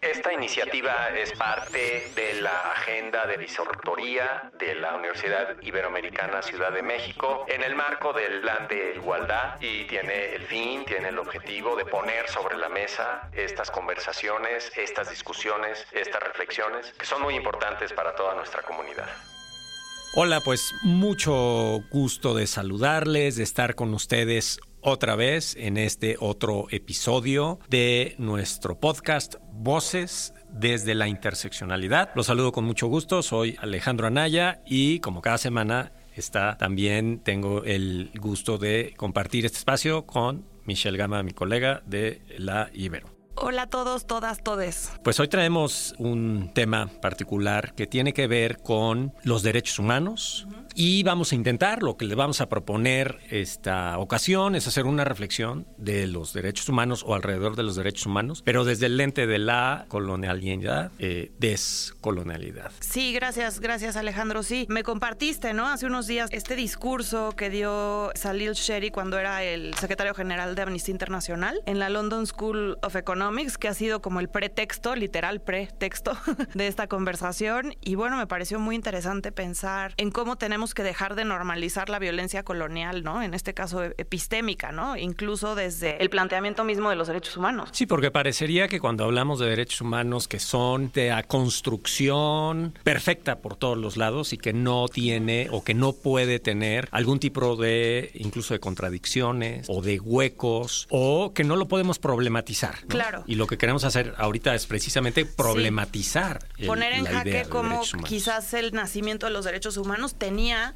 Esta iniciativa es parte de la agenda de visortoría de la Universidad Iberoamericana Ciudad de México en el marco del plan de igualdad y tiene el fin, tiene el objetivo de poner sobre la mesa estas conversaciones, estas discusiones, estas reflexiones que son muy importantes para toda nuestra comunidad. Hola, pues mucho gusto de saludarles, de estar con ustedes otra vez en este otro episodio de nuestro podcast Voces desde la interseccionalidad. Los saludo con mucho gusto, soy Alejandro Anaya y como cada semana está también tengo el gusto de compartir este espacio con Michelle Gama, mi colega de la Ibero. Hola a todos, todas, todes. Pues hoy traemos un tema particular que tiene que ver con los derechos humanos y vamos a intentar, lo que le vamos a proponer esta ocasión es hacer una reflexión de los derechos humanos o alrededor de los derechos humanos, pero desde el lente de la colonialidad, eh, descolonialidad. Sí, gracias, gracias Alejandro. Sí, me compartiste, ¿no? Hace unos días este discurso que dio Salil Sherry cuando era el secretario general de Amnistía Internacional en la London School of Economics, que ha sido como el pretexto, literal pretexto de esta conversación. Y bueno, me pareció muy interesante pensar en cómo tenemos que dejar de normalizar la violencia colonial, ¿no? En este caso epistémica, ¿no? Incluso desde el planteamiento mismo de los derechos humanos. Sí, porque parecería que cuando hablamos de derechos humanos que son de la construcción perfecta por todos los lados y que no tiene o que no puede tener algún tipo de incluso de contradicciones o de huecos o que no lo podemos problematizar. Claro. Y lo que queremos hacer ahorita es precisamente problematizar. Poner en jaque como quizás el nacimiento de los derechos humanos tenía 我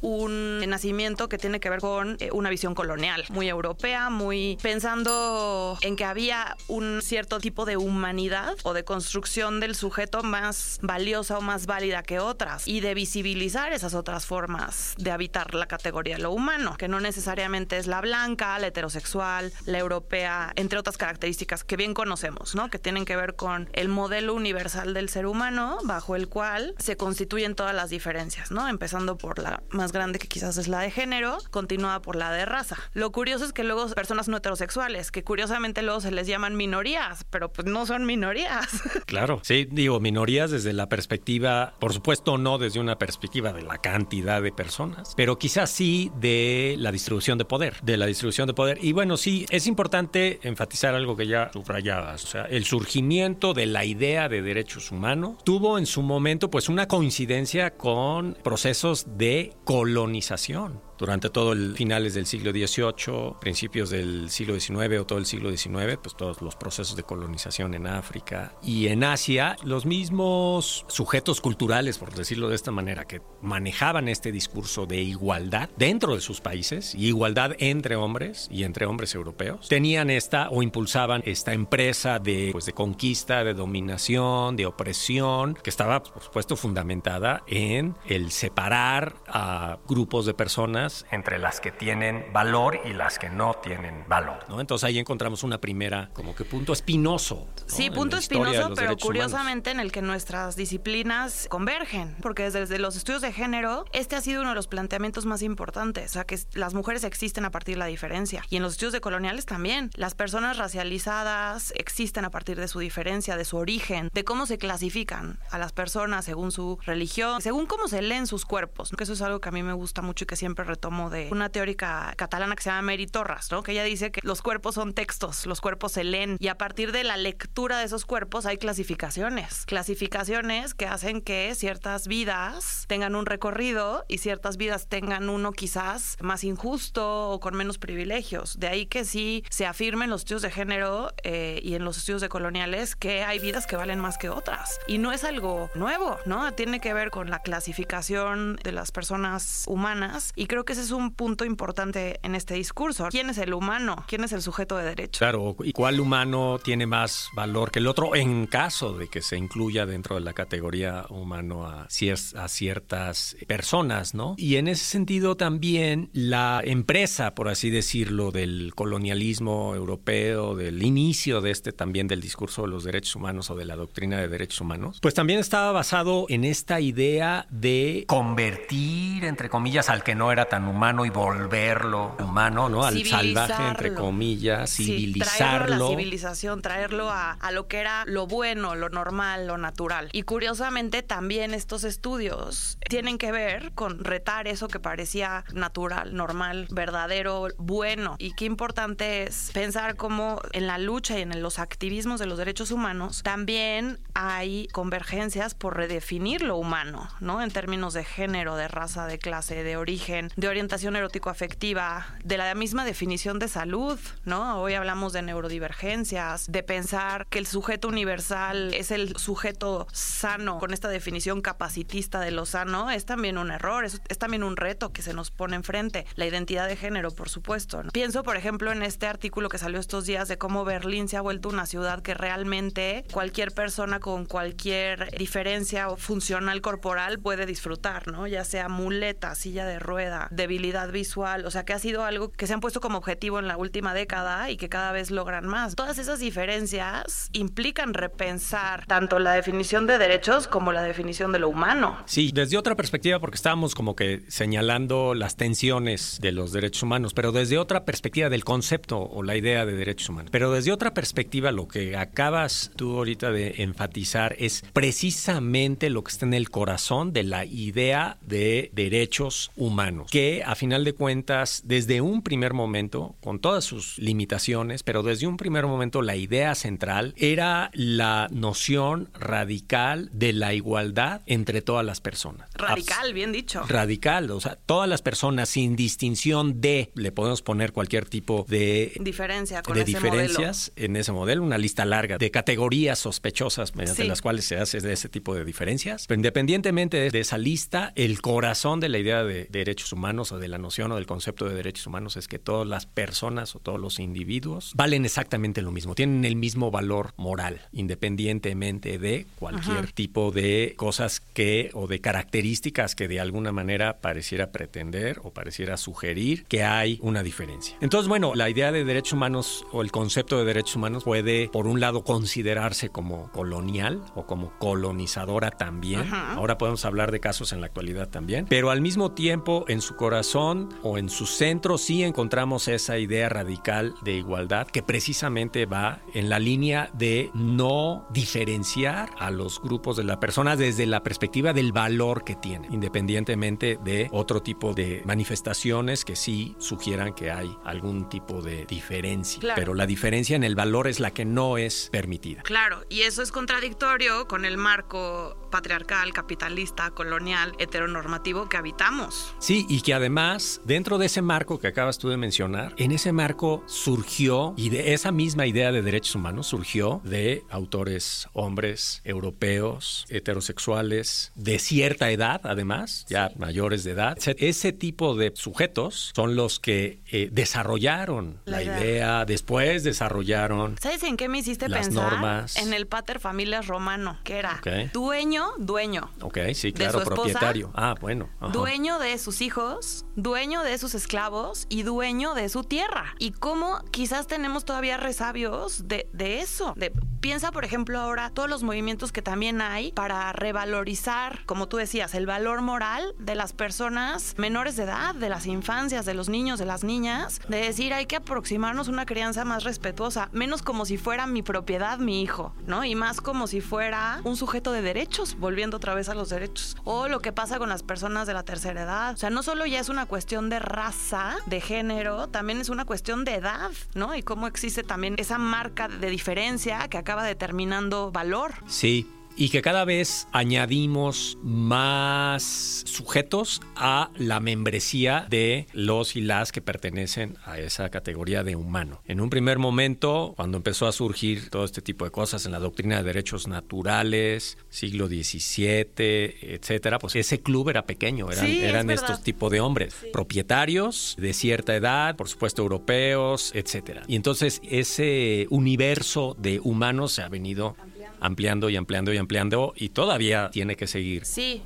un nacimiento que tiene que ver con eh, una visión colonial, muy europea, muy pensando en que había un cierto tipo de humanidad o de construcción del sujeto más valiosa o más válida que otras y de visibilizar esas otras formas de habitar la categoría de lo humano, que no necesariamente es la blanca, la heterosexual, la europea, entre otras características que bien conocemos, ¿no? Que tienen que ver con el modelo universal del ser humano bajo el cual se constituyen todas las diferencias, ¿no? Empezando por la más grande que quizás es la de género, continuada por la de raza. Lo curioso es que luego personas no heterosexuales, que curiosamente luego se les llaman minorías, pero pues no son minorías. Claro, sí, digo minorías desde la perspectiva, por supuesto no desde una perspectiva de la cantidad de personas, pero quizás sí de la distribución de poder, de la distribución de poder. Y bueno, sí, es importante enfatizar algo que ya subrayabas, o sea, el surgimiento de la idea de derechos humanos tuvo en su momento pues una coincidencia con procesos de colonización durante todo el finales del siglo XVIII, principios del siglo XIX o todo el siglo XIX, pues todos los procesos de colonización en África y en Asia, los mismos sujetos culturales, por decirlo de esta manera, que manejaban este discurso de igualdad dentro de sus países y igualdad entre hombres y entre hombres europeos, tenían esta o impulsaban esta empresa de, pues, de conquista, de dominación, de opresión, que estaba, por supuesto, fundamentada en el separar a grupos de personas entre las que tienen valor y las que no tienen valor. ¿no? Entonces ahí encontramos una primera como que punto espinoso. Sí, punto espinoso, pero curiosamente en el que nuestras disciplinas convergen, porque desde los estudios de género, este ha sido uno de los planteamientos más importantes, o sea, que las mujeres existen a partir de la diferencia. Y en los estudios de coloniales también, las personas racializadas existen a partir de su diferencia, de su origen, de cómo se clasifican a las personas según su religión, según cómo se leen sus cuerpos, que eso es algo que a mí me gusta mucho y que siempre tomo de una teórica catalana que se llama Mary Torras, ¿no? Que ella dice que los cuerpos son textos, los cuerpos se leen y a partir de la lectura de esos cuerpos hay clasificaciones. Clasificaciones que hacen que ciertas vidas tengan un recorrido y ciertas vidas tengan uno quizás más injusto o con menos privilegios. De ahí que sí se afirma en los estudios de género eh, y en los estudios de coloniales que hay vidas que valen más que otras. Y no es algo nuevo, ¿no? Tiene que ver con la clasificación de las personas humanas y creo que ese es un punto importante en este discurso. ¿Quién es el humano? ¿Quién es el sujeto de derecho? Claro, ¿y cuál humano tiene más valor que el otro en caso de que se incluya dentro de la categoría humano a, a ciertas personas, ¿no? Y en ese sentido también la empresa, por así decirlo, del colonialismo europeo, del inicio de este también del discurso de los derechos humanos o de la doctrina de derechos humanos, pues también estaba basado en esta idea de convertir, entre comillas, al que no era tan tan humano y volverlo humano, ¿no? Al salvaje, entre comillas, civilizarlo. traerlo a la civilización, traerlo a, a lo que era lo bueno, lo normal, lo natural. Y curiosamente también estos estudios tienen que ver con retar eso que parecía natural, normal, verdadero, bueno. Y qué importante es pensar cómo en la lucha y en los activismos de los derechos humanos también hay convergencias por redefinir lo humano, ¿no? En términos de género, de raza, de clase, de origen, de orientación erótico-afectiva, de la misma definición de salud, ¿no? Hoy hablamos de neurodivergencias, de pensar que el sujeto universal es el sujeto sano, con esta definición capacitista de lo sano, es también un error, es, también un reto que se nos pone enfrente. La identidad de género, por supuesto. Pienso, por ejemplo, en este artículo que salió estos días de cómo Berlín se ha vuelto una ciudad que realmente cualquier persona con cualquier diferencia funcional corporal puede disfrutar, ¿no? Ya sea muleta, silla de rueda, debilidad visual, o sea que ha sido algo que se han puesto como objetivo en la última década y que cada vez logran más. Todas esas diferencias implican repensar tanto la definición de derechos como la definición de lo humano. Sí, desde otra perspectiva, porque estábamos como que señalando las tensiones de los derechos humanos, pero desde otra perspectiva del concepto o la idea de derechos humanos. Pero desde otra perspectiva, lo que acabas tú ahorita de enfatizar es precisamente lo que está en el corazón de la idea de derechos humanos, que a final de cuentas, desde un primer momento, con todas sus limitaciones, pero desde un primer momento la idea central era la noción radical de la igualdad entre todas las personas. Radical, bien dicho. Radical, o sea, todas las personas sin distinción de, le podemos poner cualquier tipo de diferencia con de diferencias en ese modelo, una lista larga de categorías sospechosas mediante las cuales se hace de ese tipo de diferencias. Pero independientemente de esa lista, el corazón de la idea de derechos humanos o de la noción o del concepto de derechos humanos es que todas las personas o todos los individuos valen exactamente lo mismo, tienen el mismo valor moral, independientemente de cualquier tipo de cosas que o de características que de alguna manera pareciera pretender o pareciera sugerir que hay una diferencia. Entonces, bueno, la idea de derechos humanos o el concepto de derechos humanos puede, por un lado, considerarse como colonial o como colonizadora también. Ahora podemos hablar de casos en la actualidad también, pero al mismo tiempo en su corazón o en su centro sí encontramos esa idea radical de igualdad que precisamente va en la línea de no diferenciar a los grupos de la persona desde la perspectiva del valor que tienen, independientemente de otro tipo de manifestaciones que sí sugieran que hay algún tipo de diferencia. Pero la diferencia en el valor es la que no es permitida. Claro, y eso es contradictorio con el marco patriarcal, capitalista, colonial, heteronormativo que habitamos. Sí, y que además, dentro de ese marco que acabas tú de mencionar, en ese marco surgió, y de esa misma idea de derechos humanos surgió de autores hombres, europeos, heterosexuales, de cierta edad, además, ya mayores de edad. Ese tipo de sujetos son los que eh, desarrollaron la, idea. después desarrollaron. ¿Sabes en qué me hiciste las pensar? Normas. En el pater familias romano, que era dueño dueño, Ok, sí, claro, propietario. Ah, bueno. Dueño de sus hijos, dueño de sus esclavos y dueño de su tierra. Y cómo quizás tenemos todavía resabios de, de eso. De, piensa, por ejemplo, ahora todos los movimientos que también hay para revalorizar, como tú decías, el valor moral de las personas menores de edad, de las infancias, de los niños, de las niñas, de decir hay que aproximarnos a una crianza más respetuosa, menos como si fuera mi propiedad, mi hijo, ¿no? Y más como si fuera un sujeto de derechos volviendo otra vez a los derechos. O lo que pasa con las personas de la tercera edad. O sea, no solo ya es una cuestión de raza, de género, también es una cuestión de edad, ¿no? Y cómo existe también esa marca de diferencia que acaba determinando valor. Sí, y que cada vez añadimos más sujetos a la membresía de los y las que pertenecen a esa categoría de humano. En un primer momento, cuando empezó a surgir todo este tipo de cosas en la doctrina de derechos naturales, siglo XVII, etcétera, pues ese club era pequeño, eran, eran estos tipos de hombres, propietarios de cierta edad, por supuesto europeos, etcétera. Y entonces ese universo de humanos se ha venido ampliando y ampliando y ampliando y todavía tiene que seguir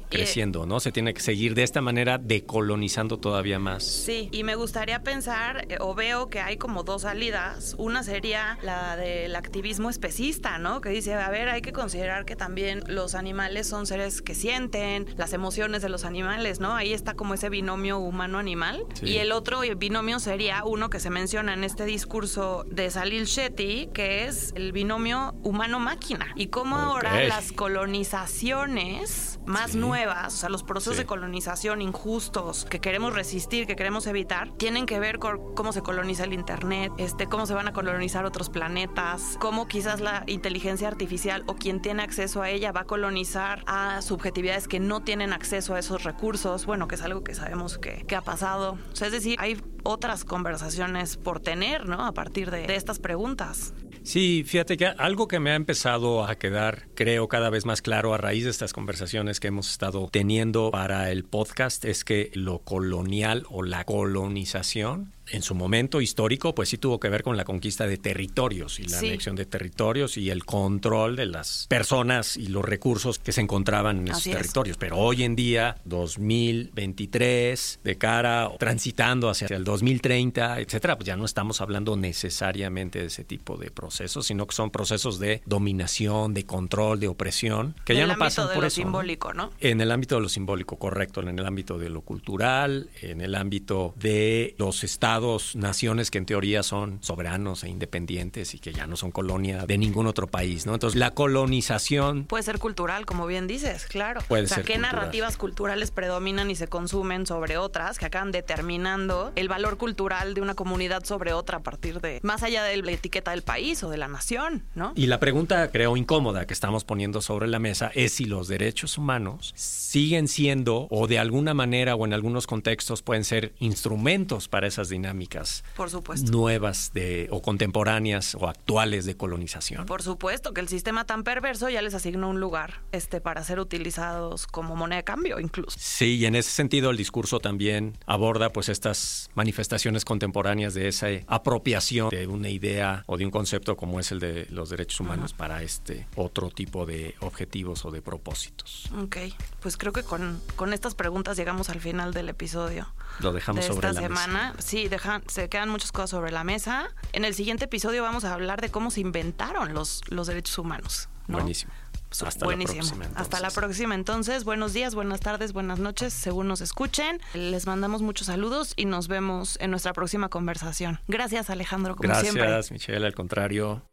creciendo, ¿no? Se tiene que seguir de esta manera decolonizando todavía más. Sí, y me gustaría pensar eh, o veo que hay como dos salidas. Una sería la del activismo especista, ¿no? Que dice, a ver, hay que considerar que también los animales son seres que sienten las emociones de los animales, ¿no? Ahí está como ese binomio humano-animal. Y el otro binomio sería uno que se menciona en este discurso de Salil Shetty, que es el binomio humano-máquina. Y cómo ahora las colonizaciones más nuevas, o sea, los procesos de colonización injustos que queremos resistir, que queremos evitar, tienen que ver con cómo se coloniza el Internet, este, cómo se van a colonizar otros planetas, cómo quizás la inteligencia artificial o quien tiene acceso a ella va a colonizar a subjetividades que no tienen acceso a esos recursos, bueno, que es algo que sabemos que, que ha pasado. O sea, es decir, hay otras conversaciones por tener, ¿no? A partir de, de estas preguntas. Sí, fíjate que algo que me ha empezado a quedar, creo, cada vez más claro a raíz de estas conversaciones que hemos estado teniendo para el podcast es que lo colonial o la colonización en su momento histórico, pues sí tuvo que ver con la conquista de territorios y la anexión de territorios y el control de las personas y los recursos que se encontraban en esos territorios. Pero hoy en día, 2023, de cara transitando hacia el 2030, etcétera, pues ya no estamos hablando necesariamente de ese tipo de procesos, sino que son procesos de dominación, de control, de opresión, que ya no pasan por eso. simbólico, ¿no? En el ámbito de lo simbólico, correcto, en el ámbito de lo cultural, en el ámbito de los estados naciones que en teoría son soberanos e independientes y que ya no son colonia de ningún otro país, ¿no? Entonces, la colonización... Puede ser cultural, como bien dices, claro. Puede o sea, ¿qué narrativas culturales predominan y se consumen sobre otras que acaban determinando el valor cultural de una comunidad sobre otra a partir de, más allá de la etiqueta del país o de la nación, ¿no? Y la pregunta, creo, incómoda que estamos poniendo sobre la mesa es si los derechos humanos siguen siendo o de alguna manera o en algunos contextos pueden ser instrumentos para esas dinámicas por supuesto. nuevas de, o contemporáneas o actuales de colonización. Por supuesto que el sistema tan perverso ya les asignó un lugar este, para ser utilizados como moneda de cambio incluso. Sí, y en ese sentido el discurso también aborda pues estas manifestaciones contemporáneas de esa apropiación de una idea o de un concepto como es el de los derechos humanos para este otro tipo de objetivos o de propósitos. Ok, pues creo que con, con estas preguntas llegamos al final del episodio. Lo dejamos de sobre esta semana. Sí, se quedan muchas cosas sobre la mesa. En el siguiente episodio vamos a hablar de cómo se inventaron los, los derechos humanos. Buenísimo. Hasta Buenísimo. la próxima. Hasta la próxima. Entonces, buenos días, buenas tardes, buenas noches, según nos escuchen. Les mandamos muchos saludos y nos vemos en nuestra próxima conversación. Gracias, Alejandro, como Gracias, siempre. Gracias, Michelle, al contrario.